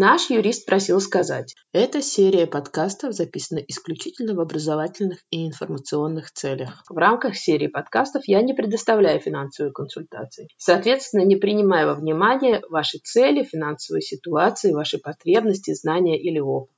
Наш юрист просил сказать, эта серия подкастов записана исключительно в образовательных и информационных целях. В рамках серии подкастов я не предоставляю финансовые консультации. Соответственно, не принимаю во внимание ваши цели, финансовые ситуации, ваши потребности, знания или опыт.